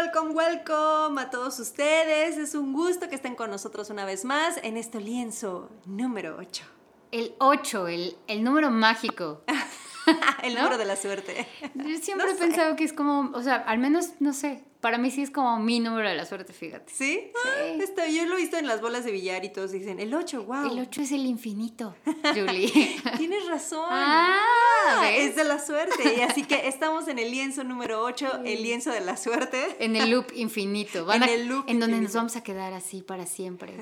welcome, welcome a todos ustedes. Es un gusto que estén con nosotros una vez más en este lienzo número 8. El 8, el, el número mágico. el número de la suerte. Yo siempre he pensado que es como, o sea, al menos, no sé, para mí sí es como mi número de la suerte, fíjate. ¿Sí? Ah, esto, yo lo he visto en las bolas de billar y todos dicen, el 8, wow. El 8 es el infinito, Julie. Tienes razón. Ah, es de la suerte. Y así que estamos en el lienzo número 8, el lienzo de la suerte. En el loop infinito. en el loop En donde nos vamos a quedar así para siempre.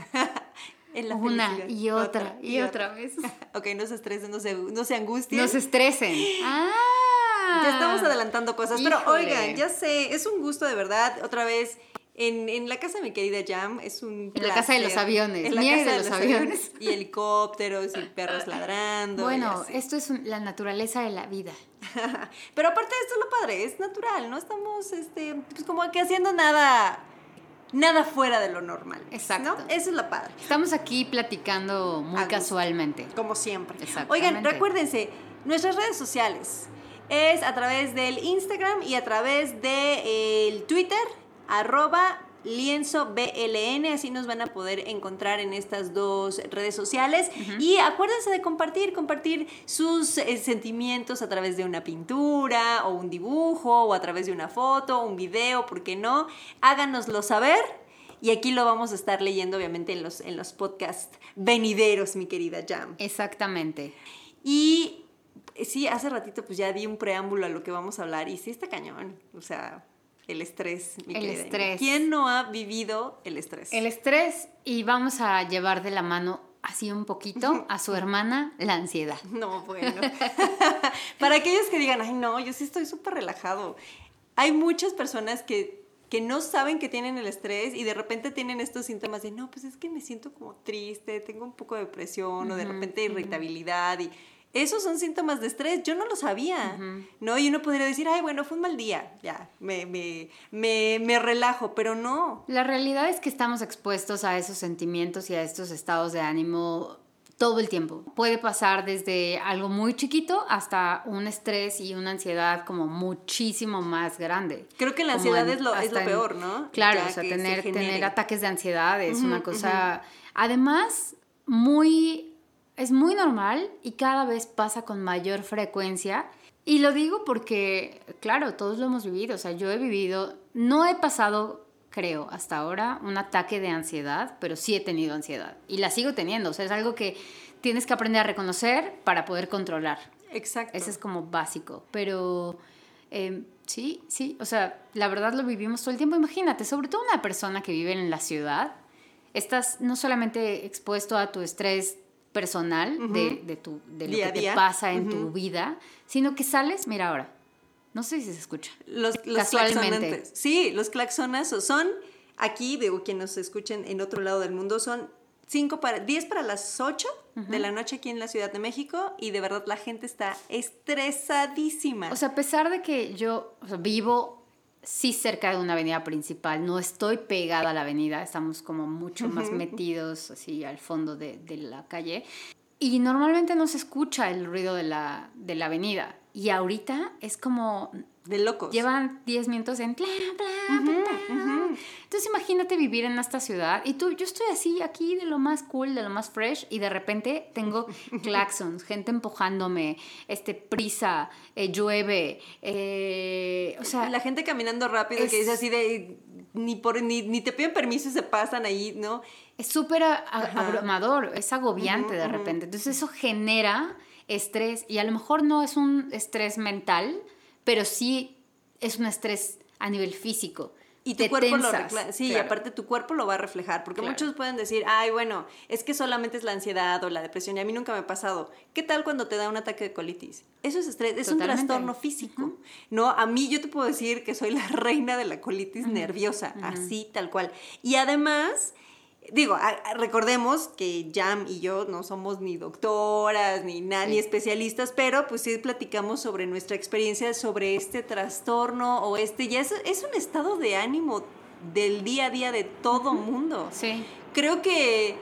En la Una y otra, y, otra, vez. ok, no se estresen, no se, no se angustien. No se estresen. Ah. Ya estamos adelantando cosas. Pero oigan, ya sé, es un gusto de verdad. Otra vez, en, en, la casa de mi querida Jam es un En la casa de los aviones, en la casa de, los, aviones. Y helicópteros y perros ladrando. Bueno, esto es la naturaleza de la vida. Pero aparte de esto es lo padre, es natural, no estamos este, pues como que haciendo nada nada fuera de lo normal. Exacto. ¿no? Eso es la padre. Estamos aquí platicando muy casualmente. Como siempre. Oigan, recuérdense, nuestras redes sociales es a través del Instagram y a través del de, Twitter, arroba lienzo BLN, así nos van a poder encontrar en estas dos redes sociales. Y acuérdense de compartir, compartir sus eh, sentimientos a través de una pintura o un dibujo o a través de una foto, un video, ¿por qué no? Háganoslo saber. Y aquí lo vamos a estar leyendo, obviamente, en los, en los podcasts venideros, mi querida Jam. Exactamente. Y sí, hace ratito pues ya di un preámbulo a lo que vamos a hablar y sí está cañón. O sea, el estrés. Mi el estrés. ¿Quién no ha vivido el estrés? El estrés y vamos a llevar de la mano así un poquito a su hermana la ansiedad. No, bueno. Para aquellos que digan, ay no, yo sí estoy súper relajado. Hay muchas personas que, que no saben que tienen el estrés y de repente tienen estos síntomas de, no, pues es que me siento como triste, tengo un poco de depresión o de repente irritabilidad y esos son síntomas de estrés, yo no lo sabía, ¿no? Y uno podría decir, ay, bueno, fue un mal día, ya, me, me, me, me, relajo, pero no. La realidad es que estamos expuestos a esos sentimientos y a estos estados de ánimo todo el tiempo. Puede pasar desde algo muy chiquito hasta un estrés y una ansiedad como muchísimo más grande. Creo que la ansiedad es, lo, es lo peor, ¿no? Claro, o sea, tener, tener ataques de ansiedad es una cosa, además, muy es muy normal y cada vez pasa con mayor frecuencia. Y lo digo porque, claro, todos lo hemos vivido. O sea, yo he vivido, no he pasado, creo, hasta ahora un ataque de ansiedad, pero sí he tenido ansiedad. Y la sigo teniendo. O sea, es algo que tienes que aprender a reconocer para poder controlar. Exacto. Ese es como básico. Pero em, sí, sí. O sea, la verdad lo vivimos todo el tiempo. Imagínate, sobre todo una persona que vive en la ciudad, estás no solamente expuesto a tu estrés personal de, tu, de lo que te pasa en tu vida, sino que sales, mira ahora, no sé si se escucha. Los, Casualmente. Sí, los claxonazos son, aquí, digo, quienes nos escuchen en otro lado del mundo, son 5 para, 10 para las 8 de la noche aquí en la Ciudad de México y de verdad la gente está estresadísima. O sea, a pesar de que yo vivo sí cerca de una avenida principal, no estoy pegada a la avenida, estamos como mucho más metidos así al fondo de, la calle. Y normalmente no se escucha el ruido de la, de la avenida. Y ahorita es como de locos. Llevan 10 minutos en bla, bla, bla, Entonces imagínate vivir en esta ciudad y tú, yo estoy así aquí de lo más cool, de lo más fresh y de repente tengo claxons, gente empujándome, este, prisa, eh, llueve, eh, o sea... La gente caminando rápido que dice así de... Ni, por, ni, ni te piden permiso y se pasan ahí, ¿no? Es súper abrumador, es agobiante de repente. Entonces eso genera estrés y a lo mejor no es un estrés mental, pero sí es un estrés a nivel físico. Y tu cuerpo lo Sí, aparte tu cuerpo lo va a reflejar, porque muchos pueden decir, ay, bueno, es que solamente es la ansiedad o la depresión, y a mí nunca me ha pasado. ¿Qué tal cuando te da un ataque de colitis? Eso es estrés, es un trastorno físico. No, a mí yo te puedo decir que soy la reina de la colitis nerviosa, así tal cual. Y además, digo, recordemos que Jam y yo no somos ni doctoras, ni nada, ni especialistas, pero pues sí platicamos sobre nuestra experiencia sobre este trastorno o este, ya es, es un estado de ánimo del día a día de todo mundo. Sí. Creo que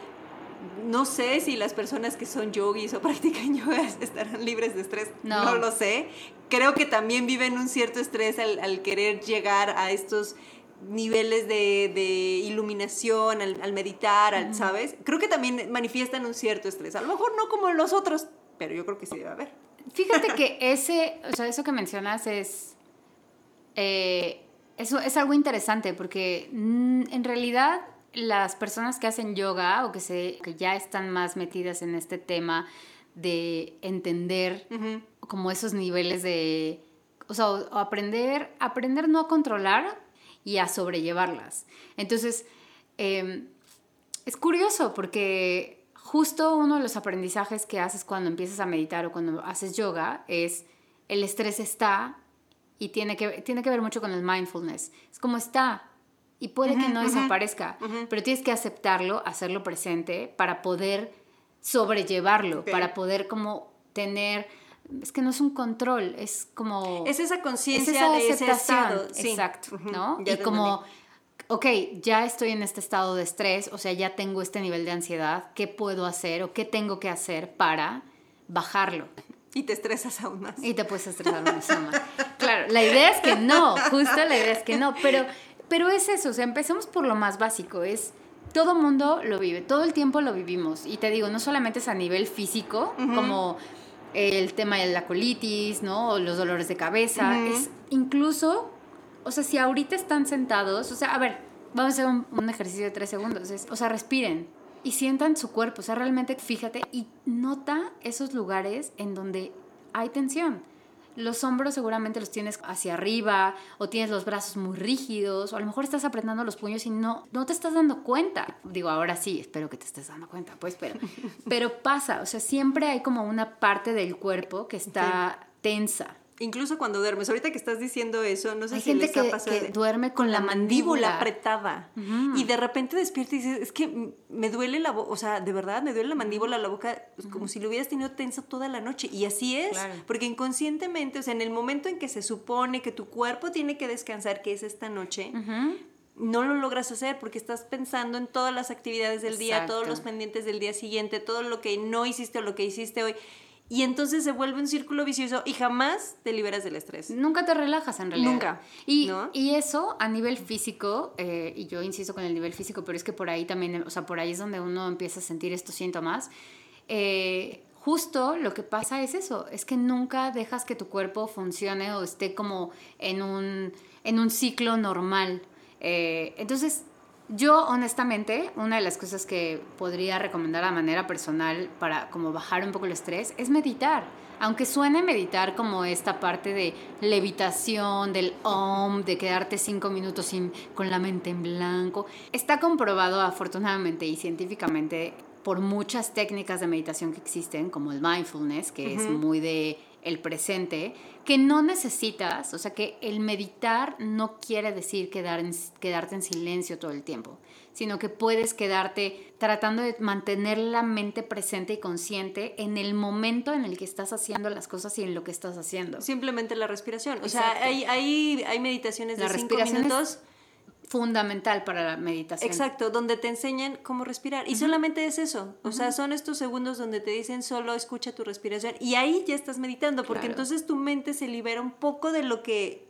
no sé si las personas que son yogis o practican yoga estarán libres de estrés. No. no lo sé. Creo que también viven un cierto estrés al, al querer llegar a estos niveles de, iluminación al, meditar, ¿sabes? Creo que también manifiestan un cierto estrés. A lo mejor no como los otros, pero yo creo que sí debe haber. Fíjate que ese, o sea, eso que mencionas es, eh, eso es algo interesante porque mm, en realidad las personas que hacen yoga o que, se, que ya están más metidas en este tema de entender como esos niveles de, o sea, aprender, aprender no a controlar y a sobrellevarlas. Entonces, em, es curioso porque justo uno de los aprendizajes que haces cuando empiezas a meditar o cuando haces yoga es el estrés está y tiene que, tiene que ver mucho con el mindfulness. Es como está, y puede que no desaparezca, pero tienes que aceptarlo, hacerlo presente para poder sobrellevarlo, para poder como tener es que no es un control, es como es esa conciencia de ese estado, exacto, ¿no? y como ok, ya estoy en este estado de estrés, o sea, ya tengo este nivel de ansiedad, ¿qué puedo hacer o qué tengo que hacer para bajarlo? Y te estresas aún más. Y te puedes estresar aún más. claro, la idea es que no, justo la idea es que no, pero pero es eso, o sea, empecemos por lo más básico, es todo mundo lo vive, todo el tiempo lo vivimos. Y te digo, no solamente es a nivel físico, como el tema de la colitis, ¿no? O los dolores de cabeza, es incluso, o sea, si ahorita están sentados, o sea, a ver, vamos a hacer un, ejercicio de tres segundos, o sea, respiren y sientan su cuerpo, o sea, realmente fíjate y nota esos lugares en donde hay tensión los hombros seguramente los tienes hacia arriba o tienes los brazos muy rígidos o a lo mejor estás apretando los puños y no, no te estás dando cuenta. Digo, ahora sí, espero que te estés dando cuenta, pues, pero, pero pasa, o sea, siempre hay como una parte del cuerpo que está tensa. Incluso cuando duermes, ahorita que estás diciendo eso, no sé Hay si gente les que, que duerme con, la, mandíbula. apretada y de repente despierta y dices, es que me duele la boca, o sea, de verdad me duele la mandíbula, la boca, pues, como si lo hubieras tenido tensa toda la noche. Y así es, porque inconscientemente, o sea, en el momento en que se supone que tu cuerpo tiene que descansar, que es esta noche, no lo logras hacer porque estás pensando en todas las actividades del día, todos los pendientes del día siguiente, todo lo que no hiciste o lo que hiciste hoy. Y entonces se vuelve un círculo vicioso y jamás te liberas del estrés. Nunca te relajas en realidad. Nunca. Y, y eso a nivel físico, eh, y yo insisto con el nivel físico, pero es que por ahí también, o sea, por ahí es donde uno empieza a sentir estos síntomas. Eh, justo lo que pasa es eso, es que nunca dejas que tu cuerpo funcione o esté como en un, en un ciclo normal. Eh, entonces, yo, honestamente, una de las cosas que podría recomendar a manera personal para como bajar un poco el estrés es meditar. Aunque suene meditar como esta parte de levitación, del om, de quedarte cinco minutos sin, con la mente en blanco, está comprobado afortunadamente y científicamente por muchas técnicas de meditación que existen, como el mindfulness, que es muy de el presente, que no necesitas, o sea, que el meditar no quiere decir quedar quedarte en silencio todo el tiempo, sino que puedes quedarte tratando de mantener la mente presente y consciente en el momento en el que estás haciendo las cosas y en lo que estás haciendo. Simplemente la respiración. O sea, hay, hay, hay meditaciones de cinco minutos fundamental para la meditación. Exacto, donde te enseñan cómo respirar. Y solamente es eso. O sea, son estos segundos donde te dicen solo escucha tu respiración. Y ahí ya estás meditando, porque entonces tu mente se libera un poco de lo que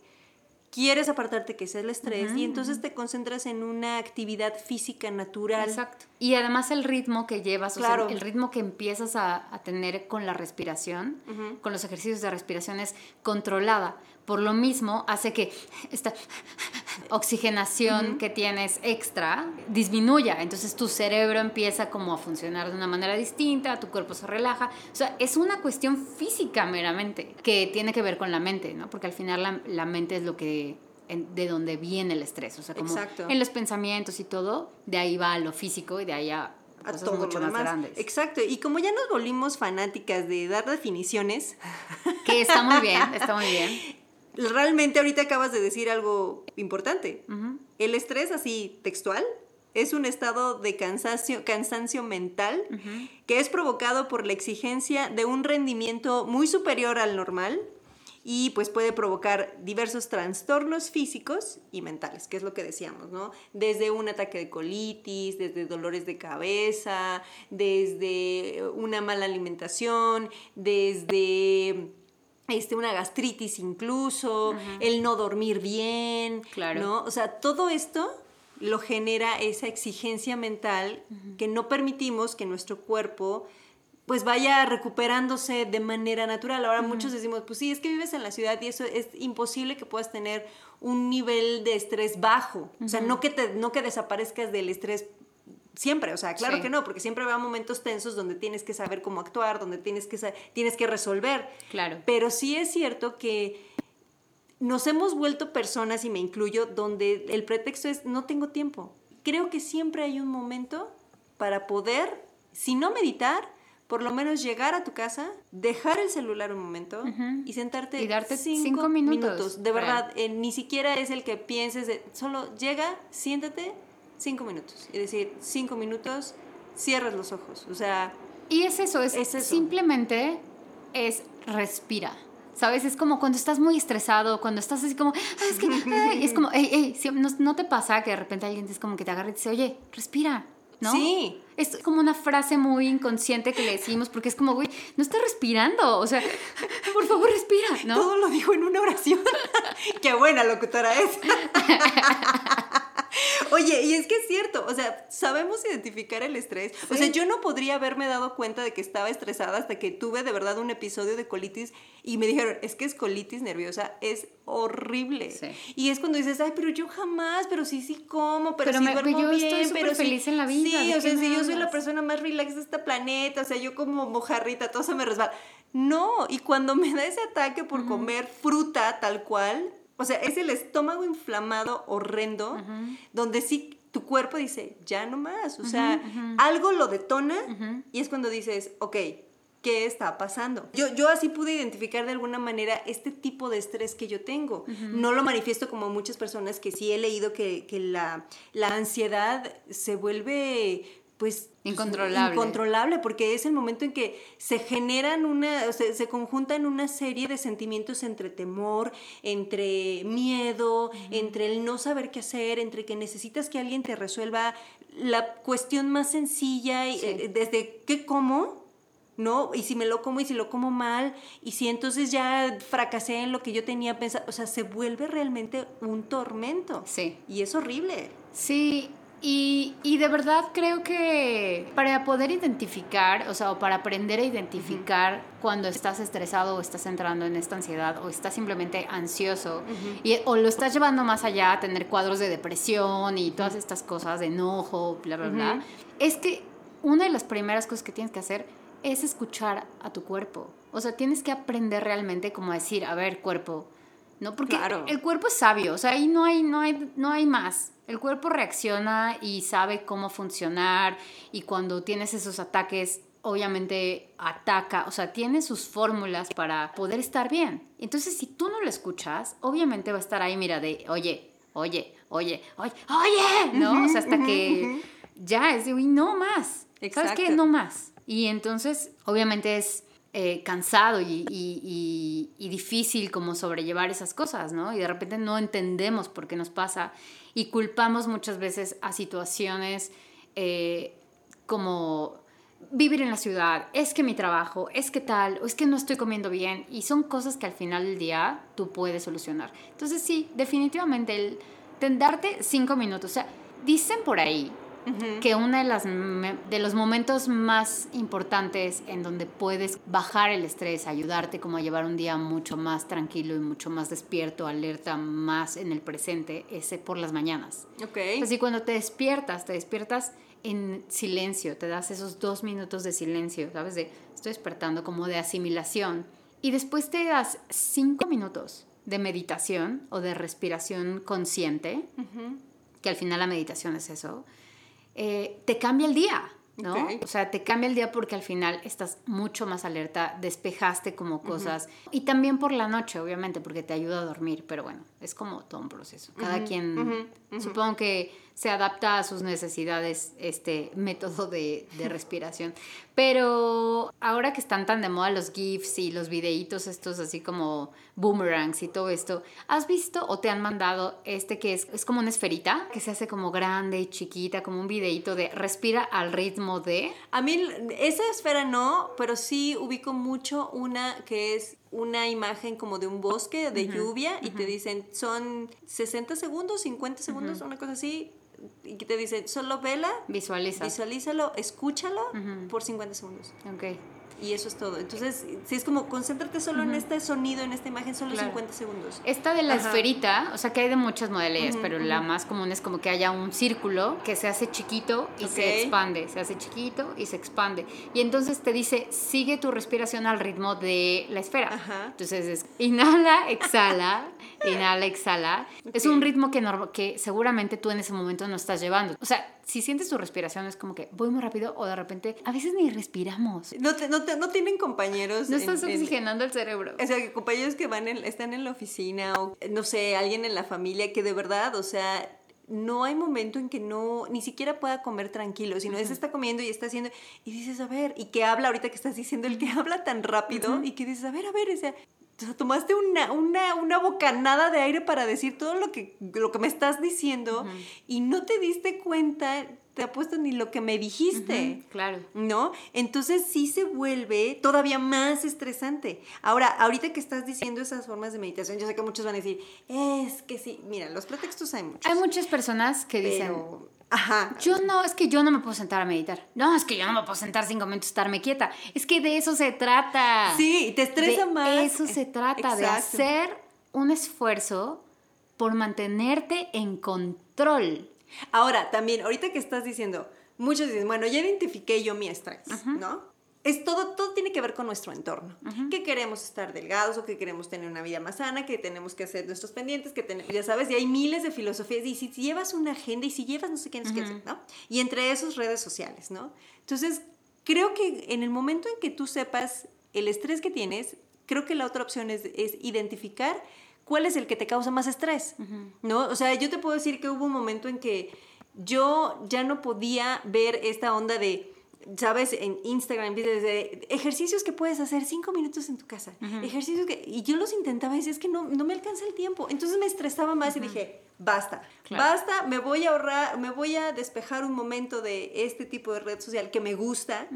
quieres apartarte, que es el estrés, y entonces te concentras en una actividad física natural. Exacto. Y además el ritmo que llevas, claro. o sea, el ritmo que empiezas a, tener con la respiración, con los ejercicios de respiración es controlada. Por lo mismo hace que esta oxigenación que tienes extra disminuya. Entonces tu cerebro empieza como a funcionar de una manera distinta, tu cuerpo se relaja. O sea, es una cuestión física meramente que tiene que ver con la mente, ¿no? Porque al final la, mente es lo que de donde viene el estrés, o sea, como en los pensamientos y todo, de ahí va a lo físico y de ahí a, a cosas mucho más grandes. Exacto, y como ya nos volvimos fanáticas de dar definiciones, que está muy bien, está muy bien. realmente ahorita acabas de decir algo importante. El estrés así textual es un estado de cansancio, cansancio mental que es provocado por la exigencia de un rendimiento muy superior al normal y pues puede provocar diversos trastornos físicos y mentales, que es lo que decíamos, ¿no? Desde un ataque de colitis, desde dolores de cabeza, desde una mala alimentación, desde este, una gastritis incluso, el no dormir bien, claro. ¿no? O sea, todo esto lo genera esa exigencia mental que no permitimos que nuestro cuerpo pues vaya recuperándose de manera natural. Ahora muchos decimos, pues sí, es que vives en la ciudad y eso es imposible que puedas tener un nivel de estrés bajo. O sea, no que, te, no que desaparezcas del estrés siempre, o sea, claro que no, porque siempre va momentos tensos donde tienes que saber cómo actuar, donde tienes que, tienes que resolver. Claro. Pero sí es cierto que nos hemos vuelto personas, y me incluyo, donde el pretexto es no tengo tiempo. Creo que siempre hay un momento para poder, si no meditar, por lo menos llegar a tu casa, dejar el celular un momento y sentarte y darte cinco, minutos. De verdad, eh, ni siquiera es el que pienses, de, solo llega, siéntate cinco minutos. Y decir, cinco minutos, cierras los ojos. O sea... Y es eso, es, simplemente es respira. ¿Sabes? Es como cuando estás muy estresado, cuando estás así como, ah, es que, es como, hey, no, no, te pasa que de repente alguien es como que te agarra y te dice, oye, respira, ¿no? Sí. Es como una frase muy inconsciente que le decimos porque es como, güey, no estás respirando, o sea, por favor respira, ¿no? Todo lo dijo en una oración. Qué buena locutora es. Oye, y es que es cierto, o sea, sabemos identificar el estrés. O sea, yo no podría haberme dado cuenta de que estaba estresada hasta que tuve de verdad un episodio de colitis y me dijeron, es que es colitis nerviosa, es horrible. Y es cuando dices, ay, pero yo jamás, pero sí, sí como, pero, sí me, duermo yo bien, estoy pero feliz en la vida. Sí, o sea, si yo soy la persona más relax de este planeta, o sea, yo como mojarrita, todo se me resbala. No, y cuando me da ese ataque por comer fruta tal cual, o sea, es el estómago inflamado horrendo, donde sí tu cuerpo dice, ya no más. O sea, algo lo detona y es cuando dices, ok, ¿qué está pasando? Yo, yo así pude identificar de alguna manera este tipo de estrés que yo tengo. No lo manifiesto como muchas personas que sí he leído que, que la, la ansiedad se vuelve pues incontrolable. incontrolable, porque es el momento en que se generan una, se, se conjuntan una serie de sentimientos entre temor, entre miedo, entre el no saber qué hacer, entre que necesitas que alguien te resuelva la cuestión más sencilla, eh, desde qué como, ¿no? Y si me lo como y si lo como mal, y si entonces ya fracasé en lo que yo tenía pensado, o sea, se vuelve realmente un tormento. Sí. Y es horrible. Sí, y, de verdad creo que para poder identificar, o sea, o para aprender a identificar cuando estás estresado o estás entrando en esta ansiedad o estás simplemente ansioso y, o lo estás llevando más allá a tener cuadros de depresión y todas estas cosas de enojo, bla, bla, bla, es que una de las primeras cosas que tienes que hacer es escuchar a tu cuerpo. O sea, tienes que aprender realmente como a decir, a ver, cuerpo, ¿no? Porque el cuerpo es sabio, o sea, ahí no hay, no hay, no hay más. El cuerpo reacciona y sabe cómo funcionar y cuando tienes esos ataques, obviamente ataca, o sea, tiene sus fórmulas para poder estar bien. Entonces, si tú no lo escuchas, obviamente va a estar ahí, mira, de, oye, oye, oye, oye, oye, ¿no? O sea, hasta que ya es de, uy, no más. ¿Sabes qué? No más. Y entonces, obviamente es eh, cansado y, difícil como sobrellevar esas cosas, ¿no? Y de repente no entendemos por qué nos pasa y culpamos muchas veces a situaciones eh, como vivir en la ciudad, es que mi trabajo, es que tal, o es que no estoy comiendo bien, y son cosas que al final del día tú puedes solucionar. Entonces sí, definitivamente el darte cinco minutos, o sea, dicen por ahí que uno de, las, de los momentos más importantes en donde puedes bajar el estrés, ayudarte como a llevar un día mucho más tranquilo y mucho más despierto, alerta, más en el presente, es por las mañanas. Ok. Así cuando te despiertas, te despiertas en silencio, te das esos dos minutos de silencio, ¿sabes? De estoy despertando como de asimilación. Y después te das cinco minutos de meditación o de respiración consciente, que al final la meditación es eso eh, te cambia el día, ¿no? O sea, te cambia el día porque al final estás mucho más alerta, despejaste como cosas. Y también por la noche, obviamente, porque te ayuda a dormir, pero bueno, es como todo un proceso. Cada quien, supongo que se adapta a sus necesidades este método de, de respiración. Pero ahora que están tan de moda los GIFs y los videitos estos así como boomerangs y todo esto, ¿has visto o te han mandado este que es, es como una esferita que se hace como grande y chiquita, como un videito de respira al ritmo de? A mí esa esfera no, pero sí ubico mucho una que es una imagen como de un bosque de lluvia y te dicen son 60 segundos, 50 segundos, una cosa así. Y te dicen, solo vela, Visualiza. visualízalo, escúchalo por 50 segundos. Ok y eso es todo. Entonces, si es como concéntrate solo en este sonido, en esta imagen, solo 50 segundos. Esta de la esferita, o sea que hay de muchas modalidades, pero la más común es como que haya un círculo que se hace chiquito y se expande, se hace chiquito y se expande. Y entonces te dice, sigue tu respiración al ritmo de la esfera. Entonces es inhala, exhala, inhala, exhala. Es un ritmo que, que seguramente tú en ese momento no estás llevando. O sea, si sientes tu respiración es como que voy muy rápido o de repente a veces ni respiramos. No, no, no tienen compañeros. No estás oxigenando el cerebro. O sea, que compañeros que van están en la oficina o no sé, alguien en la familia que de verdad, o sea, no hay momento en que no, ni siquiera pueda comer tranquilo, sino uh está comiendo y está haciendo, y dices, a ver, y que habla ahorita que estás diciendo, el que habla tan rápido, y que dices, a ver, a ver, o sea, tomaste una, una, una, bocanada de aire para decir todo lo que, lo que me estás diciendo y no te diste cuenta, te ha puesto ni lo que me dijiste. claro. ¿No? Entonces sí se vuelve todavía más estresante. Ahora, ahorita que estás diciendo esas formas de meditación, yo sé que muchos van a decir, es que sí, mira, los pretextos hay muchos. Hay muchas personas que dicen, Ajá. Yo no, es que yo no me puedo sentar a meditar. No, es que yo no me puedo sentar cinco minutos estarme quieta. Es que de eso se trata. Sí, te estresa más. De eso se trata, de hacer un esfuerzo por mantenerte en control. Ahora, también, ahorita que estás diciendo, muchos dicen, bueno, ya identifiqué yo mi estrés, ¿no? Es todo, todo tiene que ver con nuestro entorno. Que queremos estar delgados o que queremos tener una vida más sana, que tenemos que hacer nuestros pendientes, que tenemos, ya sabes, y hay miles de filosofías. Y si, llevas una agenda y si llevas no sé qué, no sé qué, ¿no? Y entre esos redes sociales, ¿no? Entonces, creo que en el momento en que tú sepas el estrés que tienes, creo que la otra opción es, es identificar cuál es el que te causa más estrés, ¿no? O sea, yo te puedo decir que hubo un momento en que yo ya no podía ver esta onda de sabes, en Instagram, de ejercicios que puedes hacer cinco minutos en tu casa. Ejercicios que, y yo los intentaba y decía, es que no, no me alcanza el tiempo. Entonces me estresaba más y dije, basta, basta, me voy a ahorrar, me voy a despejar un momento de este tipo de red social que me gusta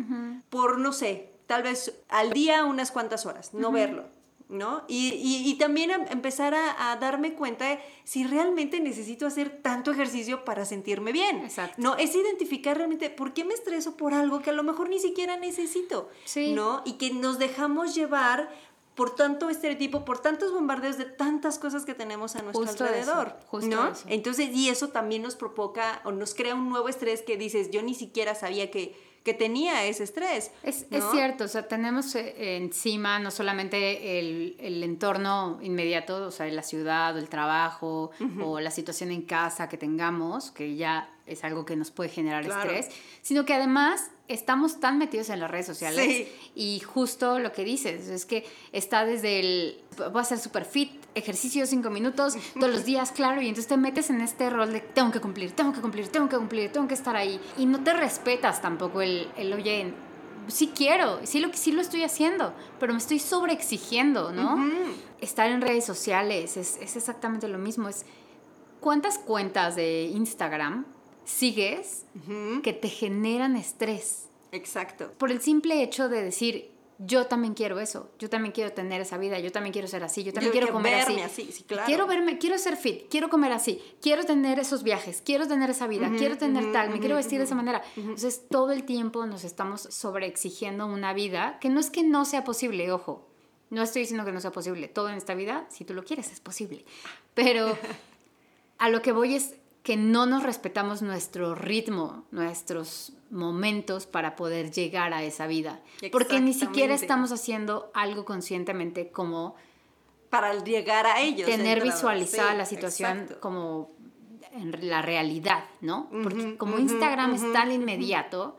por, no sé, tal vez al día unas cuantas horas, no verlo. ¿No? Y, y, también empezar a, darme cuenta si realmente necesito hacer tanto ejercicio para sentirme bien. Exacto. No, es identificar realmente por qué me estreso por algo que a lo mejor ni siquiera necesito, sí. ¿no? Y que nos dejamos llevar por tanto estereotipo, por tantos bombardeos de tantas cosas que tenemos a nuestro alrededor, ¿no? Entonces, y eso también nos provoca o nos crea un nuevo estrés que dices, yo ni siquiera sabía que que tenía ese estrés. Es, es cierto, o sea, tenemos eh, encima no solamente el, el, entorno inmediato, o sea, la ciudad el trabajo o la situación en casa que tengamos, que ya es algo que nos puede generar estrés, sino que además estamos tan metidos en las redes sociales y justo lo que dices es que está desde el voy a ser super fit, ejercicio cinco minutos todos los días, claro, y entonces te metes en este rol de tengo que cumplir, tengo que cumplir, tengo que cumplir, tengo que estar ahí y no te respetas tampoco el, el oye, sí quiero, sí lo, sí lo estoy haciendo, pero me estoy sobreexigiendo, ¿no? Estar en redes sociales es, es exactamente lo mismo, es cuántas cuentas de Instagram sigues que te generan estrés. Exacto. Por el simple hecho de decir, yo también quiero eso, yo también quiero tener esa vida, yo también quiero ser así, yo también quiero comer así. Quiero verme, quiero ser fit, quiero comer así, quiero tener esos viajes, quiero tener esa vida, quiero tener tal, me quiero vestir de esa manera. Entonces todo el tiempo nos estamos sobreexigiendo una vida que no es que no sea posible, ojo, no estoy diciendo que no sea posible, todo en esta vida, si tú lo quieres, es posible. Pero a lo que voy es que no nos respetamos nuestro ritmo, nuestros momentos para poder llegar a esa vida. Porque ni siquiera estamos haciendo algo conscientemente como... Para llegar a ellos. Tener visualizada la situación como en la realidad, ¿no? Porque como Instagram es tan inmediato,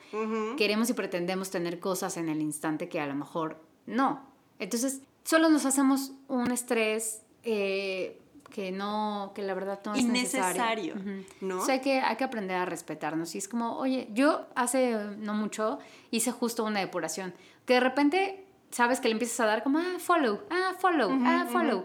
queremos y pretendemos tener cosas en el instante que a lo mejor no. Entonces, solo nos hacemos un estrés eh, que no, que la verdad no es necesario. ¿no? O sea, que hay que aprender a respetarnos. Y es como, oye, yo hace no mucho hice justo una depuración, que de repente, sabes que le empiezas a dar como, ah, follow, ah, follow, ah, follow.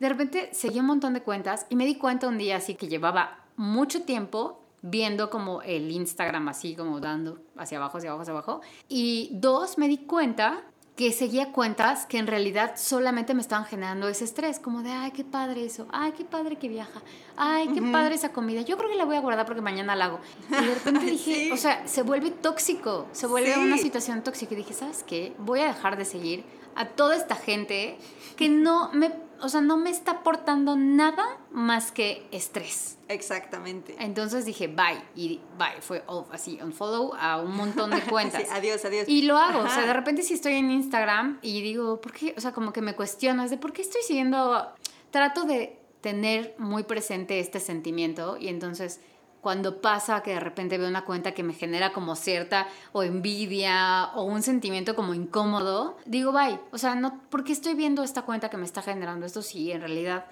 De repente seguí un montón de cuentas y me di cuenta un día así que llevaba mucho tiempo viendo como el Instagram así como dando hacia abajo, hacia abajo, hacia abajo. Y dos, me di cuenta que seguía cuentas que en realidad solamente me estaban generando ese estrés, como de, ay, qué padre eso, ay, qué padre que viaja, ay, qué padre esa comida, yo creo que la voy a guardar porque mañana la hago. Y de repente dije, o sea, se vuelve tóxico, se vuelve una situación tóxica. Y dije, ¿sabes qué? Voy a dejar de seguir a toda esta gente que no me, o sea, no me está aportando nada más que estrés. Exactamente. Entonces dije, bye, y bye, fue así, unfollow a un montón de cuentas. adiós, adiós. Y lo hago, o sea, de repente si estoy en Instagram y digo, ¿por qué? O sea, como que me cuestiono, es de, ¿por qué estoy siguiendo? Trato de tener muy presente este sentimiento y entonces cuando pasa que de repente veo una cuenta que me genera como cierta o envidia o un sentimiento como incómodo, digo, bye, o sea, no, ¿por qué estoy viendo esta cuenta que me está generando esto si en realidad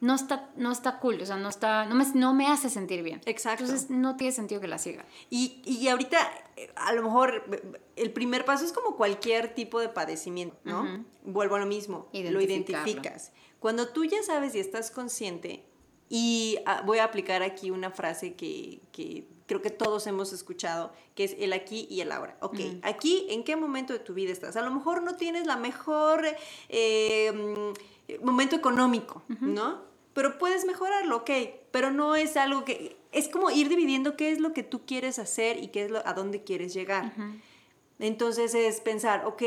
no está, no está cool, o sea, no, está, no, me, no me hace sentir bien. Exacto. Entonces no tiene sentido que la siga. Y, y ahorita, eh, a lo mejor, el primer paso es como cualquier tipo de padecimiento, ¿no? Vuelvo a lo mismo, lo identificas. Cuando tú ya sabes y estás consciente, y ah, voy a aplicar aquí una frase que, creo que todos hemos escuchado, que es el aquí y el ahora. Ok, aquí, ¿en qué momento de tu vida estás? A lo mejor no tienes la mejor eh, momento económico, ¿no? Pero puedes mejorarlo, ok, pero no es algo que... Es como ir dividiendo qué es lo que tú quieres hacer y qué es lo, a dónde quieres llegar. Entonces es pensar, ok,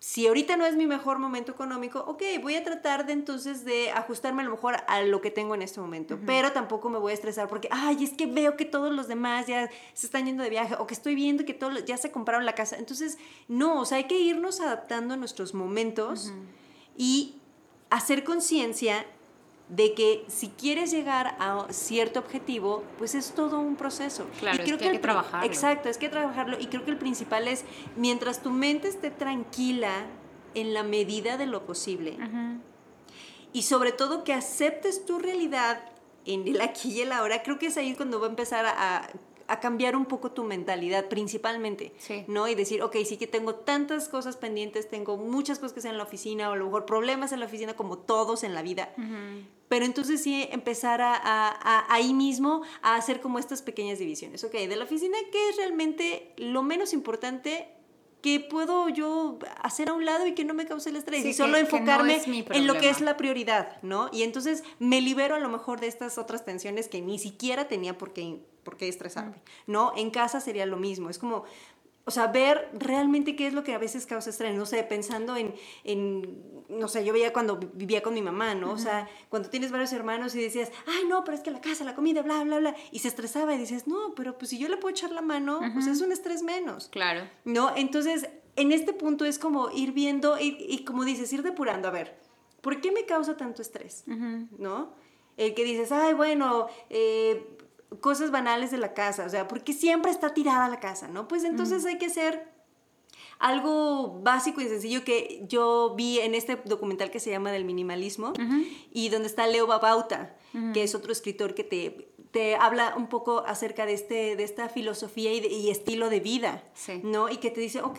si ahorita no es mi mejor momento económico, ok, voy a tratar de entonces de ajustarme a lo mejor a lo que tengo en este momento, pero tampoco me voy a estresar porque, ay, es que veo que todos los demás ya se están yendo de viaje o que estoy viendo que todos ya se compraron la casa. Entonces, no, o sea, hay que irnos adaptando a nuestros momentos y hacer conciencia de que si quieres llegar a cierto objetivo, pues es todo un proceso. Claro, creo que, hay que trabajarlo. Exacto, es que trabajarlo y creo que el principal es, mientras tu mente esté tranquila en la medida de lo posible, y sobre todo que aceptes tu realidad en el aquí y el ahora, creo que es ahí cuando va a empezar a, a cambiar un poco tu mentalidad principalmente, ¿no? Y decir, ok, sí que tengo tantas cosas pendientes, tengo muchas cosas que hacer en la oficina o a lo mejor problemas en la oficina como todos en la vida, pero entonces sí empezar a, ahí mismo a hacer como estas pequeñas divisiones. Ok, de la oficina, ¿qué es realmente lo menos importante que puedo yo hacer a un lado y que no me cause el estrés y solo enfocarme en lo que es la prioridad, ¿no? Y entonces me libero a lo mejor de estas otras tensiones que ni siquiera tenía por qué, por qué estresarme, ¿no? En casa sería lo mismo, es como, o sea, ver realmente qué es lo que a veces causa estrés, no sé, pensando en, en no sé, yo veía cuando vivía con mi mamá, ¿no? O sea, cuando tienes varios hermanos y decías, ay, no, pero es que la casa, la comida, bla, bla, bla, y se estresaba y dices, no, pero pues si yo le puedo echar la mano, pues es un estrés menos. Claro. ¿No? Entonces, en este punto es como ir viendo y, y como dices, ir depurando, a ver, ¿por qué me causa tanto estrés? ¿No? El que dices, ay, bueno, eh, cosas banales de la casa, o sea, porque siempre está tirada la casa, ¿no? Pues entonces hay que hacer algo básico y sencillo que yo vi en este documental que se llama Del minimalismo y donde está Leo Babauta, que es otro escritor que te, te habla un poco acerca de, este, de esta filosofía y, estilo de vida, ¿no? Y que te dice, ok,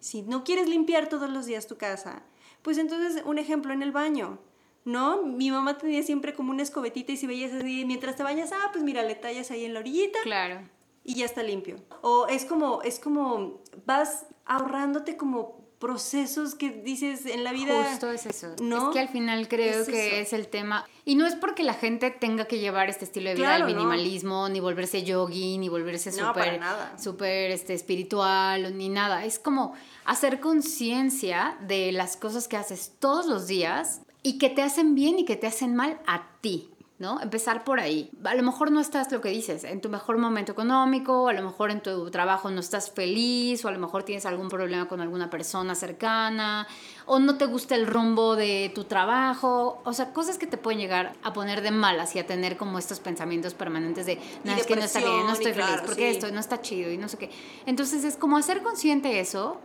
si no quieres limpiar todos los días tu casa, pues entonces un ejemplo en el baño, ¿no? Mi mamá tenía siempre como una escobetita y si veías así, mientras te bañas, ah, pues mira, le tallas ahí en la orillita. Claro. Y ya está limpio. O es como, es como, vas ahorrándote como procesos que dices en la vida. Justo es eso. ¿no? Es que al final creo que es el tema. Y no es porque la gente tenga que llevar este estilo de vida, el minimalismo, ni volverse yogi, ni volverse súper super, este, espiritual, ni nada. Es como hacer conciencia de las cosas que haces todos los días y que te hacen bien y que te hacen mal a ti. ¿no? Empezar por ahí. A lo mejor no estás lo que dices, en tu mejor momento económico, a lo mejor en tu trabajo no estás feliz, o a lo mejor tienes algún problema con alguna persona cercana, o no te gusta el rumbo de tu trabajo, o sea, cosas que te pueden llegar a poner de malas y a tener como estos pensamientos permanentes de, no, es que no está bien, no estoy feliz, porque esto no está chido y no sé qué. Entonces es como hacer consciente eso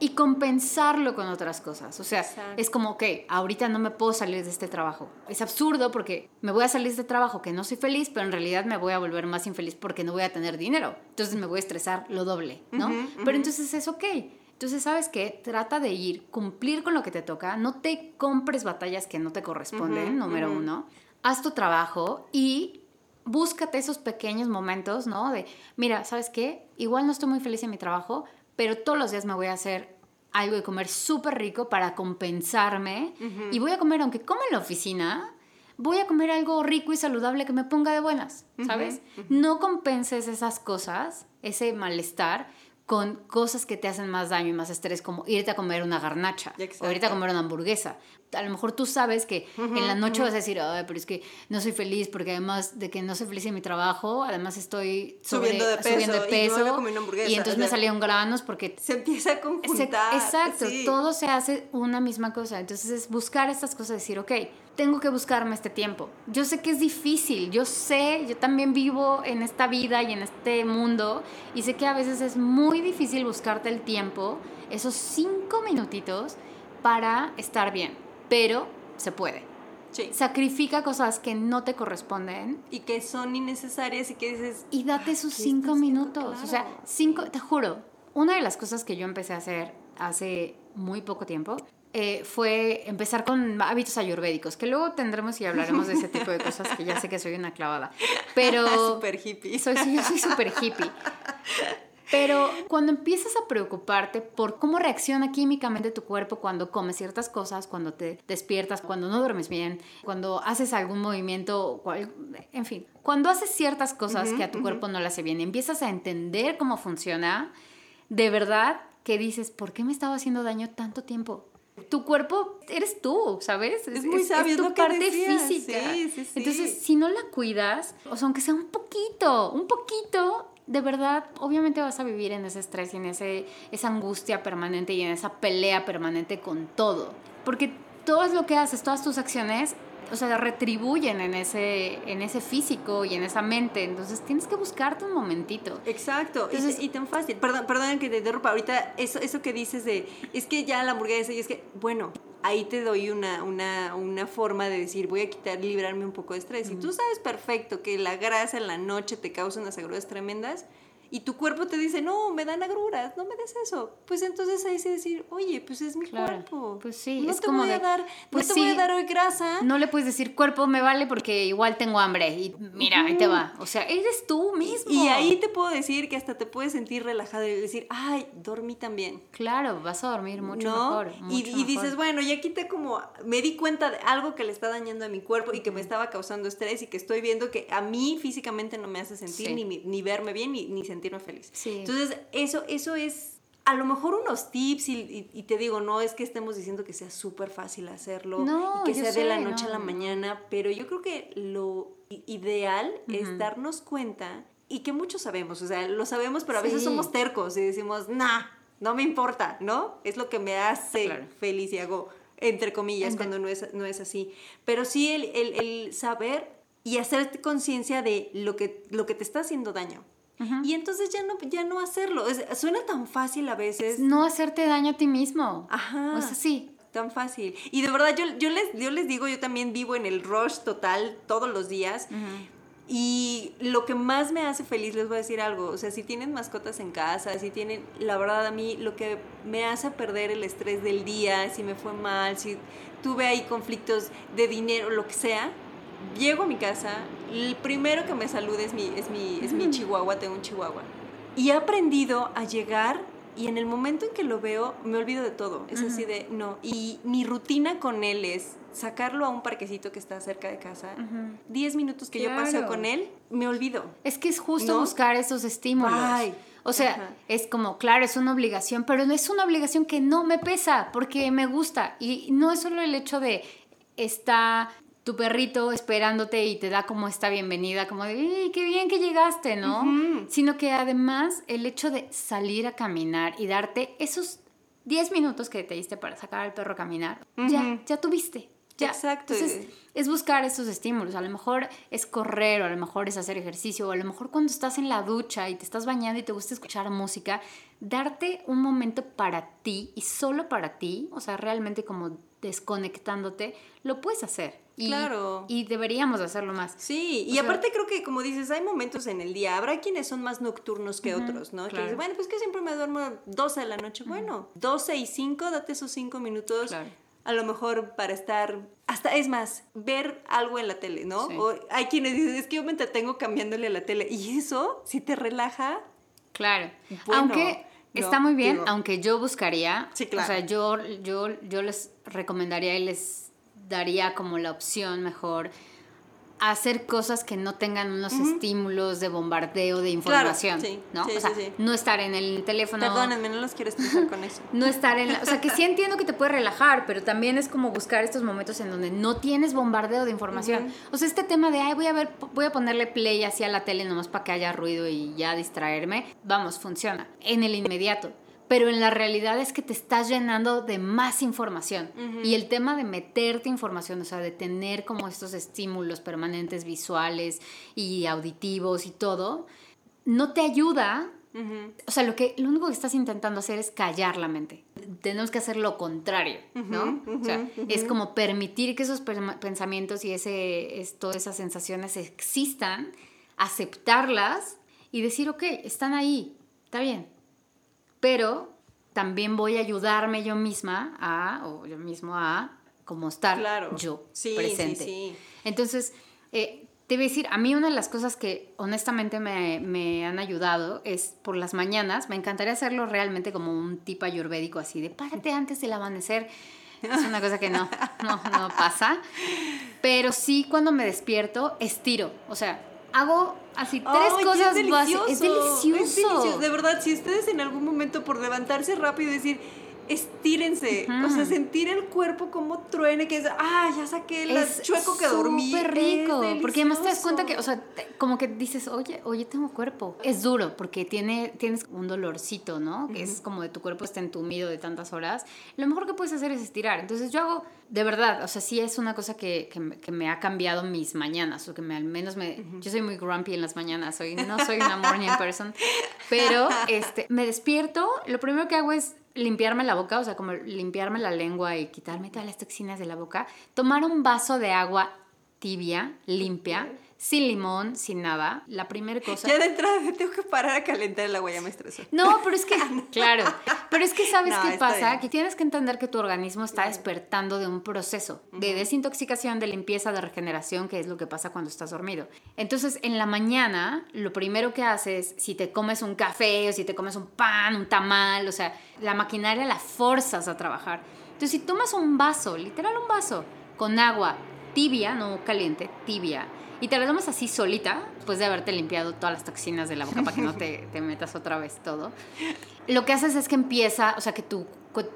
y compensarlo con otras cosas. O sea, es como, que ahorita no me puedo salir de este trabajo. Es absurdo porque me voy a salir de este trabajo que no soy feliz, pero en realidad me voy a volver más infeliz porque no voy a tener dinero. Entonces me voy a estresar lo doble, ¿no? Pero entonces es ok. Entonces, ¿sabes qué? Trata de ir, cumplir con lo que te toca, no te compres batallas que no te corresponden, número uno. Haz tu trabajo y búscate esos pequeños momentos, ¿no? De, mira, ¿sabes qué? Igual no estoy muy feliz en mi trabajo, pero todos los días me voy a hacer algo de comer súper rico para compensarme. Y voy a comer, aunque coma en la oficina, voy a comer algo rico y saludable que me ponga de buenas, ¿sabes? No compenses esas cosas, ese malestar, con cosas que te hacen más daño y más estrés, como irte a comer una garnacha o irte a comer una hamburguesa. A lo mejor tú sabes que en la noche vas a decir, Ay, pero es que no soy feliz porque además de que no soy feliz en mi trabajo, además estoy subiendo de peso, subiendo de peso y, entonces me salieron granos porque... Se empieza a conjuntar. exacto, todo se hace una misma cosa. Entonces es buscar estas cosas, decir, ok, tengo que buscarme este tiempo. Yo sé que es difícil, yo sé, yo también vivo en esta vida y en este mundo y sé que a veces es muy difícil buscarte el tiempo, esos cinco minutitos para estar bien, pero se puede. Sí. Sacrifica cosas que no te corresponden. Y que son innecesarias y que dices... Y date esos cinco minutos. O sea, cinco, te juro, una de las cosas que yo empecé a hacer hace muy poco tiempo eh, fue empezar con hábitos ayurvédicos, que luego tendremos y hablaremos de ese tipo de cosas, que ya sé que soy una clavada. Pero... Súper hippie. Soy, yo soy súper hippie. Pero cuando empiezas a preocuparte por cómo reacciona químicamente tu cuerpo cuando comes ciertas cosas, cuando te despiertas, cuando no duermes bien, cuando haces algún movimiento, en fin, cuando haces ciertas cosas que a tu cuerpo no le hace bien, empiezas a entender cómo funciona, de verdad que dices, ¿por qué me estaba haciendo daño tanto tiempo? Tu cuerpo eres tú, ¿sabes? Es, muy sabio, es, tu parte física. Entonces, si no la cuidas, o sea, aunque sea un poquito, un poquito, de verdad, obviamente vas a vivir en ese estrés y en ese, esa angustia permanente y en esa pelea permanente con todo. Porque todo lo que haces, todas tus acciones o sea, retribuyen en ese, en ese físico y en esa mente. Entonces tienes que buscarte un momentito. Exacto. y, tan fácil. Perdón, perdón que te interrumpa. Ahorita eso, eso que dices de, es que ya la hamburguesa y es que, bueno, ahí te doy una, una, una forma de decir, voy a quitar, librarme un poco de estrés. Y tú sabes perfecto que la grasa en la noche te causa unas agruras tremendas, y tu cuerpo te dice, no, me dan agruras, no me des eso. Pues entonces ahí se decir, oye, pues es mi cuerpo. Pues sí, no es te como voy a dar, pues no te voy a dar hoy grasa. No le puedes decir, cuerpo me vale porque igual tengo hambre. Y mira, ahí te va. O sea, eres tú mismo. Y ahí te puedo decir que hasta te puedes sentir relajado y decir, ay, dormí también. Claro, vas a dormir mucho mejor. y, y dices, bueno, ya quité como, me di cuenta de algo que le está dañando a mi cuerpo y que me estaba causando estrés y que estoy viendo que a mí físicamente no me hace sentir ni, ni verme bien ni, ni sentirme feliz. Sí. Entonces, eso, eso es a lo mejor unos tips y, te digo, no es que estemos diciendo que sea súper fácil hacerlo y que sea de la noche a la mañana, pero yo creo que lo ideal es darnos cuenta y que muchos sabemos, o sea, lo sabemos, pero a veces somos tercos y decimos, nah, no me importa, ¿no? Es lo que me hace feliz y hago, entre comillas, cuando no es, no es así. Pero sí el, el, el saber y hacerte conciencia de lo que, lo que te está haciendo daño. Y entonces ya no, ya no hacerlo. suena tan fácil a veces. No hacerte daño a ti mismo. Ajá. O sea, sí. Tan fácil. Y de verdad, yo, yo, les, yo les digo, yo también vivo en el rush total todos los días. Y lo que más me hace feliz, les voy a decir algo, o sea, si tienen mascotas en casa, si tienen, la verdad a mí lo que me hace perder el estrés del día, si me fue mal, si tuve ahí conflictos de dinero, lo que sea, llego a mi casa, el primero que me salude es mi, es mi, es mi chihuahua, tengo un chihuahua. Y he aprendido a llegar y en el momento en que lo veo me olvido de todo. Es así de, no. Y mi rutina con él es sacarlo a un parquecito que está cerca de casa. Diez minutos que yo paseo con él, me olvido. Es que es justo buscar esos estímulos. O sea, es como, claro, es una obligación, pero no es una obligación que no me pesa porque me gusta. Y no es solo el hecho de está tu perrito esperándote y te da como esta bienvenida, como de, qué bien que llegaste, ¿no? Sino que además el hecho de salir a caminar y darte esos 10 minutos que te diste para sacar al perro a caminar, ya, ya tuviste. Ya. Exacto. Entonces, es buscar esos estímulos. A lo mejor es correr, o a lo mejor es hacer ejercicio, o a lo mejor cuando estás en la ducha y te estás bañando y te gusta escuchar música, darte un momento para ti y solo para ti, o sea, realmente como desconectándote, lo puedes hacer. Y, claro. Y deberíamos hacerlo más. Sí, y aparte creo que, como dices, hay momentos en el día. Habrá quienes son más nocturnos que otros, ¿no? Que dicen, bueno, pues que siempre me duermo 12 de la noche. Bueno, 12 y 5, date esos 5 minutos. A lo mejor para estar, hasta es más, ver algo en la tele, ¿no? O hay quienes dicen, es que yo me entretengo cambiándole a la tele. Y eso, si te relaja. Claro. Aunque Está muy bien, aunque yo buscaría, sí, claro. o sea, yo, yo, yo les recomendaría y les daría como la opción mejor hacer cosas que no tengan unos estímulos de bombardeo de información, ¿no? o sea, no estar en el teléfono. Perdónenme, no los quiero estar con eso. no estar en la, o sea, que sí entiendo que te puede relajar, pero también es como buscar estos momentos en donde no tienes bombardeo de información. O sea, este tema de, ay, voy a ver, voy a ponerle play así a la tele nomás para que haya ruido y ya distraerme, vamos, funciona. En el inmediato pero en la realidad es que te estás llenando de más información. Y el tema de meterte información, o sea, de tener como estos estímulos permanentes visuales y auditivos y todo, no te ayuda. O sea, lo, que, lo único que estás intentando hacer es callar la mente. Tenemos que hacer lo contrario, ¿no? o sea, es como permitir que esos pensamientos y ese, todas esas sensaciones existan, aceptarlas y decir, ok, están ahí, está bien, pero también voy a ayudarme yo misma a, o yo mismo a, como estar yo presente. Entonces, eh, te voy a decir, a mí una de las cosas que honestamente me, han ayudado es por las mañanas, me encantaría hacerlo realmente como un tipo ayurvédico así, de párate antes del amanecer. Es una cosa que no, no, no pasa. Pero sí cuando me despierto, estiro. O sea, hago así tres cosas es delicioso, es delicioso. Es delicioso. De verdad, si ustedes en algún momento por levantarse rápido y decir, estírense. O sea, sentir el cuerpo como truene, que es, ah, ya saqué el chueco que dormí. Súper rico. porque además te das cuenta que, o sea, como que dices, oye, oye, tengo cuerpo. Es duro porque tiene, tienes un dolorcito, ¿no? Que es como de tu cuerpo está entumido de tantas horas. Lo mejor que puedes hacer es estirar. Entonces yo hago, de verdad, o sea, sí es una cosa que, que, me ha cambiado mis mañanas, o que me, al menos me, yo soy muy grumpy en las mañanas, soy, no soy una morning person, pero este, me despierto, lo primero que hago es limpiarme la boca, o sea, como limpiarme la lengua y quitarme todas las toxinas de la boca, tomar un vaso de agua tibia, limpia, sin limón, sin nada. La primera cosa. Ya de entrada tengo que parar a calentar el agua, ya me estreso. No, pero es que, claro, pero es que sabes qué pasa, que tienes que entender que tu organismo está despertando de un proceso de desintoxicación, de limpieza, de regeneración, que es lo que pasa cuando estás dormido. Entonces, en la mañana, lo primero que haces, si te comes un café o si te comes un pan, un tamal, o sea, la maquinaria la forzas a trabajar. Entonces, si tomas un vaso, literal un vaso, con agua tibia, no caliente, tibia, y te la tomas así solita, después de haberte limpiado todas las toxinas de la boca para que no te, te metas otra vez todo, lo que haces es que empieza, o sea, que tu,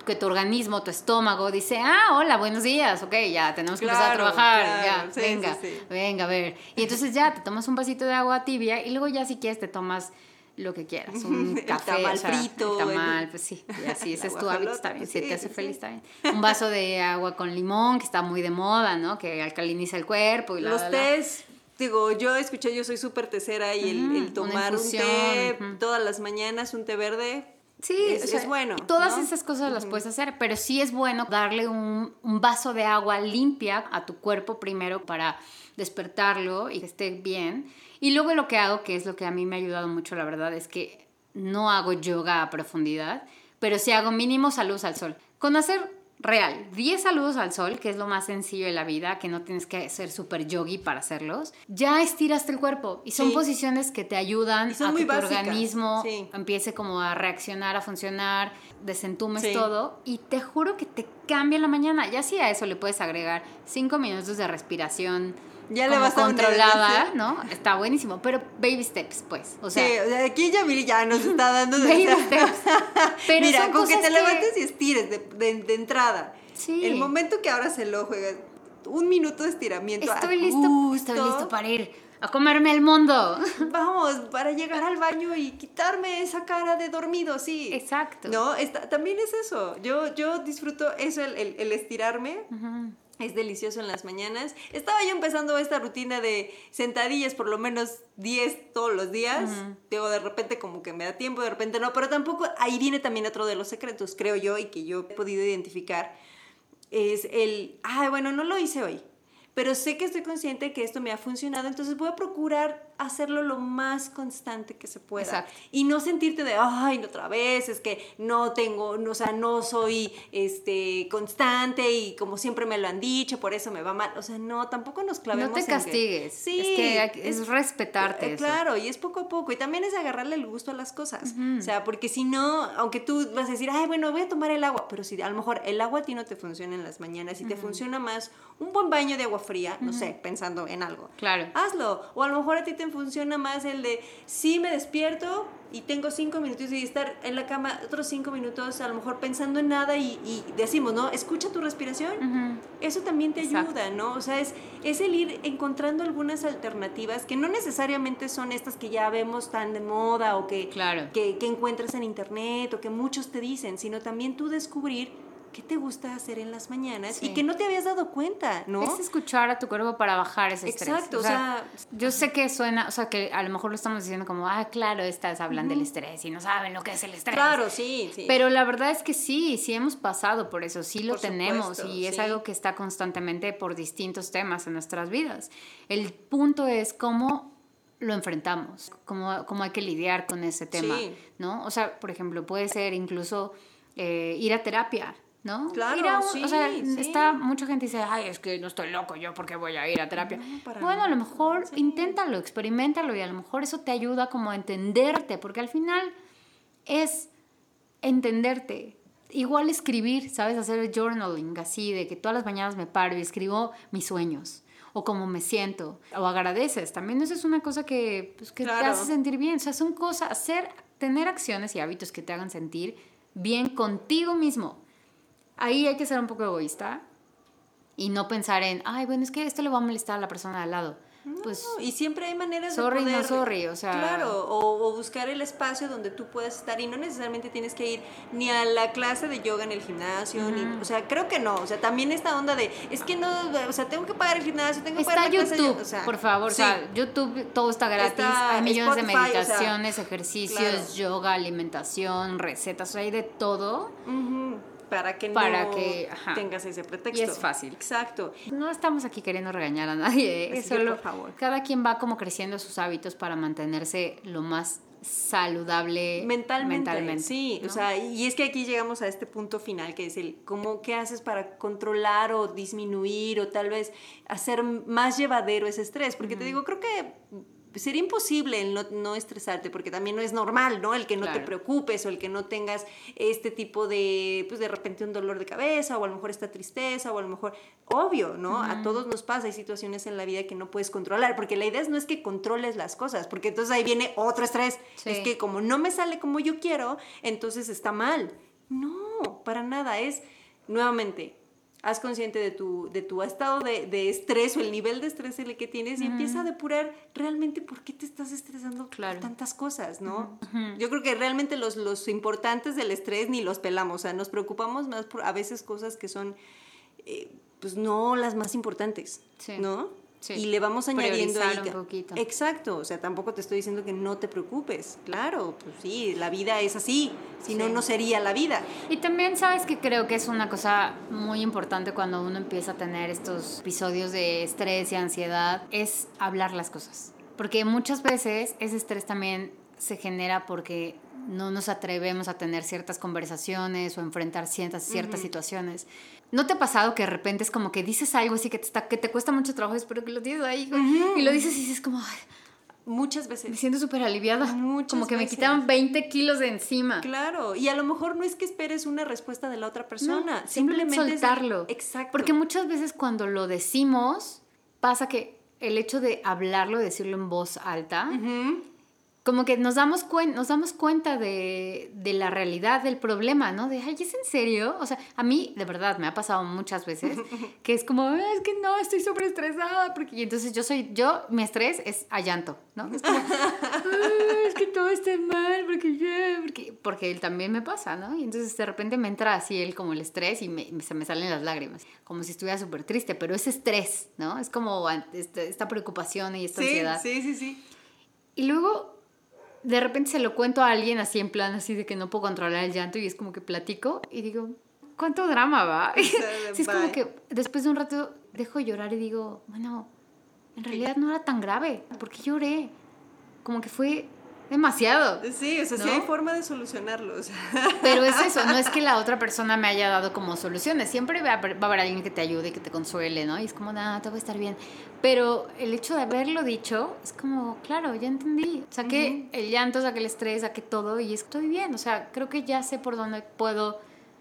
que tu organismo, tu estómago dice, ah, hola, buenos días, ok, ya tenemos que empezar a trabajar, ya, venga, venga, a ver. Y entonces ya te tomas un vasito de agua tibia y luego ya si quieres te tomas lo que quieras, un café, tamal frito, tamal, pues sí, y así ese es tu hábito, está bien, si te hace feliz, está bien. Un vaso de agua con limón, que está muy de moda, ¿no? Que alcaliniza el cuerpo y la, Los tés digo, yo escuché, yo soy súper tecera y el, tomar un té todas las mañanas, un té verde. Sí, es, bueno. Todas esas cosas las puedes hacer, pero sí es bueno darle un, un, vaso de agua limpia a tu cuerpo primero para despertarlo y que esté bien. Y luego lo que hago, que es lo que a mí me ha ayudado mucho, la verdad, es que no hago yoga a profundidad, pero sí hago mínimo salud al sol. Con hacer real, 10 saludos al sol, que es lo más sencillo de la vida, que no tienes que ser súper yogi para hacerlos, ya estiraste el cuerpo y son posiciones que te ayudan a que tu organismo empiece como a reaccionar, a funcionar, desentumes todo. Y te juro que te cambia la mañana. Ya si a eso le puedes agregar 5 minutos de respiración ya le vas controlada, ¿no? Está buenísimo, pero baby steps, pues, o sea, sí, aquí ya nos está dando baby steps. Pero mira, con que te levantes y estires de, de, entrada. Sí. El momento que abras el ojo, un minuto de estiramiento. Estoy listo, estoy listo para ir a comerme el mundo. Vamos, para llegar al baño y quitarme esa cara de dormido, sí. Exacto. No, está, también es eso. Yo, yo disfruto eso, el, el, estirarme. Es delicioso en las mañanas. Estaba yo empezando esta rutina de sentadillas por lo menos 10 todos los días. Digo, de repente como que me da tiempo, de repente no, pero tampoco ahí viene también otro de los secretos, creo yo, y que yo he podido identificar. Es el, ah, bueno, no lo hice hoy, pero sé que estoy consciente que esto me ha funcionado, entonces voy a procurar hacerlo lo más constante que se pueda. Y no sentirte de, ay, otra vez, es que no tengo, no, o sea, no soy este, constante y como siempre me lo han dicho, por eso me va mal. O sea, no, tampoco nos clavemos. No te castigues. sí. Es que es, respetarte. Eh, claro, y es poco a poco. Y también es agarrarle el gusto a las cosas. O sea, porque si no, aunque tú vas a decir, ay, bueno, voy a tomar el agua, pero si a lo mejor el agua a ti no te funciona en las mañanas y te funciona más un buen baño de agua fría, no sé, pensando en algo. Claro. Hazlo. O a lo mejor a ti te funciona más el de, sí me despierto y tengo cinco minutos y estar en la cama otros cinco minutos, a lo mejor pensando en nada y, decimos, ¿no? Escucha tu respiración. Eso también te ayuda, ¿no? O sea, es, es el ir encontrando algunas alternativas que no necesariamente son estas que ya vemos tan de moda o que, claro. que, que encuentras en internet o que muchos te dicen, sino también tú descubrir qué te gusta hacer en las mañanas y que no te habías dado cuenta, ¿no? Es escuchar a tu cuerpo para bajar ese estrés. Exacto, o, sea, yo sé que suena, o sea, que a lo mejor lo estamos diciendo como, ah, claro, estas hablan del estrés y no saben lo que es el estrés. Claro, sí, sí. Pero la verdad es que sí, sí hemos pasado por eso, sí lo tenemos y es algo que está constantemente por distintos temas en nuestras vidas. El punto es cómo lo enfrentamos, cómo, cómo hay que lidiar con ese tema, ¿no? O sea, por ejemplo, puede ser incluso eh, ir a terapia, ¿no? Claro, sí, O sea, está, mucha gente dice, ay, es que no estoy loco yo porque voy a ir a terapia. bueno, a lo mejor inténtalo, experimentalo y a lo mejor eso te ayuda como a entenderte, porque al final es entenderte. Igual escribir, ¿sabes? Hacer journaling, así, de que todas las mañanas me paro y escribo mis sueños o cómo me siento, o agradeces. También eso es una cosa que, pues, que te hace sentir bien. O sea, son cosas, hacer, tener acciones y hábitos que te hagan sentir bien contigo mismo ahí hay que ser un poco egoísta y no pensar en, ay, bueno, es que esto le va a molestar a la persona de al lado. pues, y siempre hay maneras de poder... no sorry, o sea... Claro, o, buscar el espacio donde tú puedas estar y no necesariamente tienes que ir ni a la clase de yoga en el gimnasio, ni, o sea, creo que no, o sea, también esta onda de, es que no, o sea, tengo que pagar el gimnasio, tengo que pagar la YouTube, o sea, por favor, o sea, YouTube todo está gratis, hay millones de meditaciones, ejercicios, yoga, alimentación, recetas, o sea, hay de todo para que no que, tengas ese pretexto. Y es fácil. Exacto. No estamos aquí queriendo regañar a nadie, ¿eh? es solo por favor. cada quien va como creciendo sus hábitos para mantenerse lo más saludable mentalmente. sí, o sea, y es que aquí llegamos a este punto final que es el cómo qué haces para controlar o disminuir o tal vez hacer más llevadero ese estrés, porque te digo, creo que sería imposible el no, estresarte, porque también no es normal, ¿no? El que no te preocupes o el que no tengas este tipo de, pues de repente un dolor de cabeza o a lo mejor esta tristeza o a lo mejor, obvio, ¿no? A todos nos pasa, hay situaciones en la vida que no puedes controlar, porque la idea no es que controles las cosas, porque entonces ahí viene otro estrés, es que como no me sale como yo quiero, entonces está mal. No, para nada, es nuevamente haz consciente de tu, de tu estado de, estrés o el nivel de estrés el que tienes y empieza a depurar realmente por qué te estás estresando por tantas cosas, ¿no? Yo creo que realmente los, los importantes del estrés ni los pelamos, o sea, nos preocupamos más por a veces cosas que son, eh, pues no las más importantes, ¿no? Y le vamos añadiendo ahí. un poquito. Exacto, o sea, tampoco te estoy diciendo que no te preocupes. Claro, pues sí, la vida es así, si no, no sería la vida. Y también sabes que creo que es una cosa muy importante cuando uno empieza a tener estos episodios de estrés y ansiedad, es hablar las cosas. Porque muchas veces ese estrés también se genera porque no nos atrevemos a tener ciertas conversaciones o enfrentar ciertas, ciertas situaciones. ¿No te ha pasado que de repente es como que dices algo así que te, está, que te cuesta mucho trabajo, pero que lo tienes ahí, y lo dices y dices como... Muchas veces. Me siento súper aliviada. Muchas Como que me quitaban 20 kilos de encima. Claro, y a lo mejor no es que esperes una respuesta de la otra persona, simplemente soltarlo. exacto. Porque muchas veces cuando lo decimos, pasa que el hecho de hablarlo, decirlo en voz alta, como que nos damos, nos damos cuenta de, de, la realidad del problema, ¿no? De, ay, ¿es en serio? O sea, a mí, de verdad, me ha pasado muchas veces que es como, es que no, estoy súper estresada, porque y entonces yo soy, yo, mi estrés es a llanto, ¿no? Es como, es que todo está mal, porque yo, porque, porque él también me pasa, ¿no? Y entonces de repente me entra así él como el estrés y me, se me salen las lágrimas, como si estuviera súper triste, pero es estrés, ¿no? Es como esta, esta preocupación y esta ansiedad. Sí, sí, sí. Y luego de repente se lo cuento a alguien así en plan así de que no puedo controlar el llanto y es como que platico y digo, ¿cuánto drama va? sí, es como que después de un rato dejo de llorar y digo, bueno, en realidad no era tan grave, porque lloré. como que fue demasiado. Sí, o sea, sí hay forma de solucionarlos. Pero es eso, no es que la otra persona me haya dado como soluciones. Siempre va a haber, alguien que te ayude, que te consuele, ¿no? Y es como, nada, todo va a estar bien. Pero el hecho de haberlo dicho es como, claro, ya entendí. Saqué el llanto, saqué el estrés, saqué todo y estoy bien. O sea, creo que ya sé por dónde puedo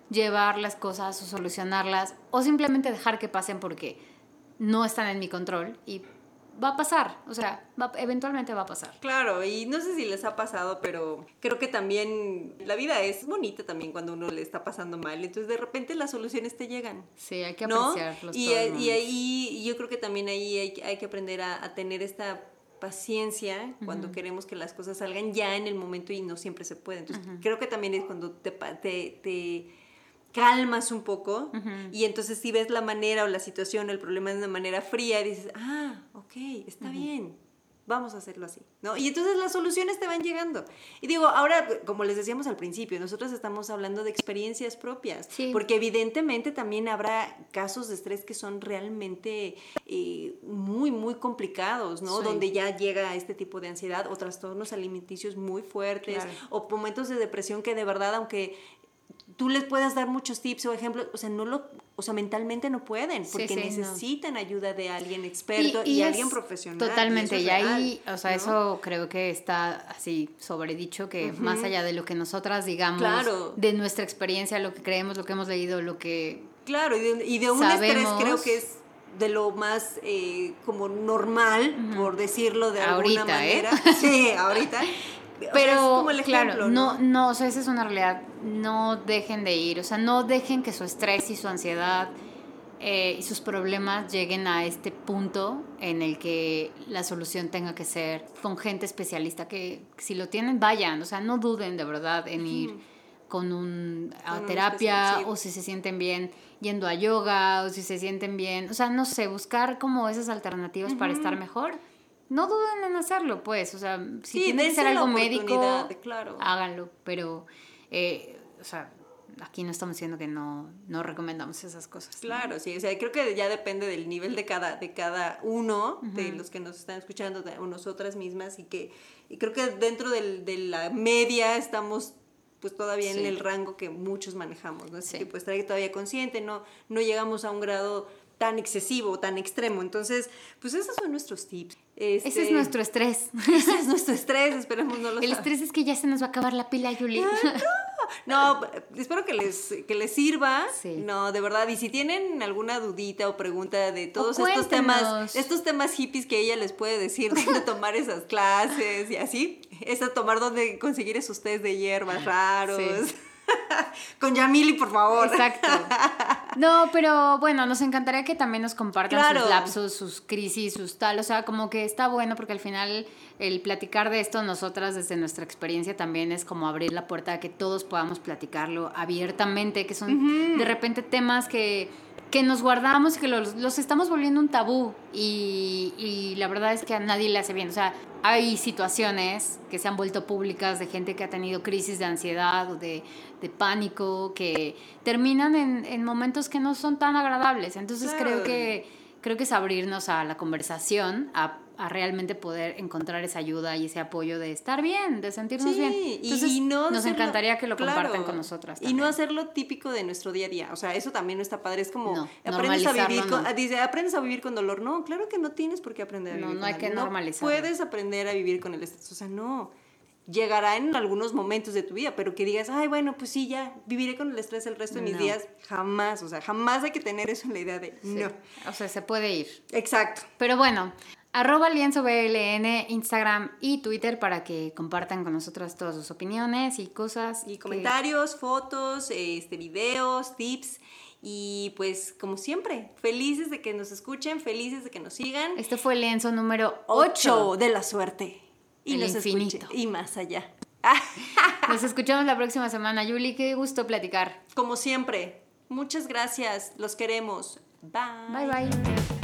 llevar las cosas o solucionarlas o simplemente dejar que pasen porque no están en mi control y va a pasar, o sea, eventualmente va a pasar. Claro, y no sé si les ha pasado, pero creo que también la vida es bonita también cuando uno le está pasando mal, entonces de repente las soluciones te llegan. Sí, hay que apreciarlos. Y, y ahí yo creo que también ahí hay, hay que aprender a, tener esta paciencia cuando queremos que las cosas salgan ya en el momento y no siempre se puede. Entonces, creo que también es cuando te, te, te calmas un poco y entonces si ves la manera o la situación o el problema de una manera fría y dices, ah, ok, está bien, vamos a hacerlo así, ¿no? Y entonces las soluciones te van llegando. Y digo, ahora, como les decíamos al principio, nosotros estamos hablando de experiencias propias, porque evidentemente también habrá casos de estrés que son realmente eh, muy, muy complicados, ¿no? Donde ya llega este tipo de ansiedad o trastornos alimenticios muy fuertes o momentos de depresión que de verdad, aunque tú les puedas dar muchos tips o ejemplos, o sea, no lo, o sea, mentalmente no pueden, porque necesitan ayuda de alguien experto y, alguien profesional. Totalmente, y, ahí, o sea, eso creo que está así sobredicho, que más allá de lo que nosotras digamos, de nuestra experiencia, lo que creemos, lo que hemos leído, lo que... Claro, y de, un estrés creo que es de lo más eh, como normal, por decirlo de alguna ¿eh? manera. Sí, ahorita. Pero, claro, ¿no? no, o sea, esa es una realidad. No dejen de ir, o sea, no dejen que su estrés y su ansiedad eh, y sus problemas lleguen a este punto en el que la solución tenga que ser con gente especialista, que si lo tienen, vayan, o sea, no duden de verdad en ir con un, a terapia o si se sienten bien yendo a yoga o si se sienten bien, o sea, no sé, buscar como esas alternativas para estar mejor no duden en hacerlo, pues, o sea, si tiene que ser algo médico, claro. háganlo, pero, eh, o sea, aquí no estamos diciendo que no, no recomendamos esas cosas. Claro, sí, o sea, creo que ya depende del nivel de cada, de cada uno, de los que nos están escuchando, de nosotras mismas, y que y creo que dentro del, de la media estamos pues todavía en el rango que muchos manejamos, ¿no? Así que pues estar todavía consciente, no, no llegamos a un grado tan excesivo, tan extremo. Entonces, pues esos son nuestros tips. Ese es este, nuestro estrés. Ese es nuestro estrés, esperemos no lo El estrés es que ya se nos va a acabar la pila, Julie. no, espero que les, que les sirva. No, de verdad. Y si tienen alguna dudita o pregunta de todos estos temas, estos temas hippies que ella les puede decir dónde tomar esas clases y así, es a tomar dónde conseguir esos test de hierbas raros. Con Yamili, por favor. Exacto. No, pero bueno, nos encantaría que también nos compartan sus lapsos, sus crisis, sus tal. O sea, como que está bueno porque al final el platicar de esto nosotras desde nuestra experiencia también es como abrir la puerta a que todos podamos platicarlo abiertamente, que son de repente temas que que nos guardamos y que los, los, estamos volviendo un tabú y, y, la verdad es que a nadie le hace bien. O sea, hay situaciones que se han vuelto públicas de gente que ha tenido crisis de ansiedad o de, de pánico que terminan en, en, momentos que no son tan agradables. Entonces creo que creo que es abrirnos a la conversación, a, a, realmente poder encontrar esa ayuda y ese apoyo de estar bien, de sentirnos bien. Entonces, y no nos encantaría que lo compartan con nosotras. Y no hacerlo típico de nuestro día a día. O sea, eso también no está padre. Es como, aprendes a vivir con, dice, aprendes a vivir con dolor. No, claro que no tienes por qué aprender a vivir no, no hay que normalizar. puedes aprender a vivir con el estrés. O sea, no llegará en algunos momentos de tu vida, pero que digas, ay, bueno, pues sí, ya viviré con el estrés el resto de mis días, jamás, o sea, jamás hay que tener eso en la idea de no. O sea, se puede ir. Exacto. Pero bueno, arroba lienzo BLN, Instagram y Twitter para que compartan con nosotros todas sus opiniones y cosas. Y comentarios, fotos, este, videos, tips. Y pues, como siempre, felices de que nos escuchen, felices de que nos sigan. Este fue el lienzo número 8 de la suerte y el infinito. y más allá. Nos escuchamos la próxima semana, Yuli. Qué gusto platicar. Como siempre, muchas gracias. Los queremos. Bye. Bye, bye.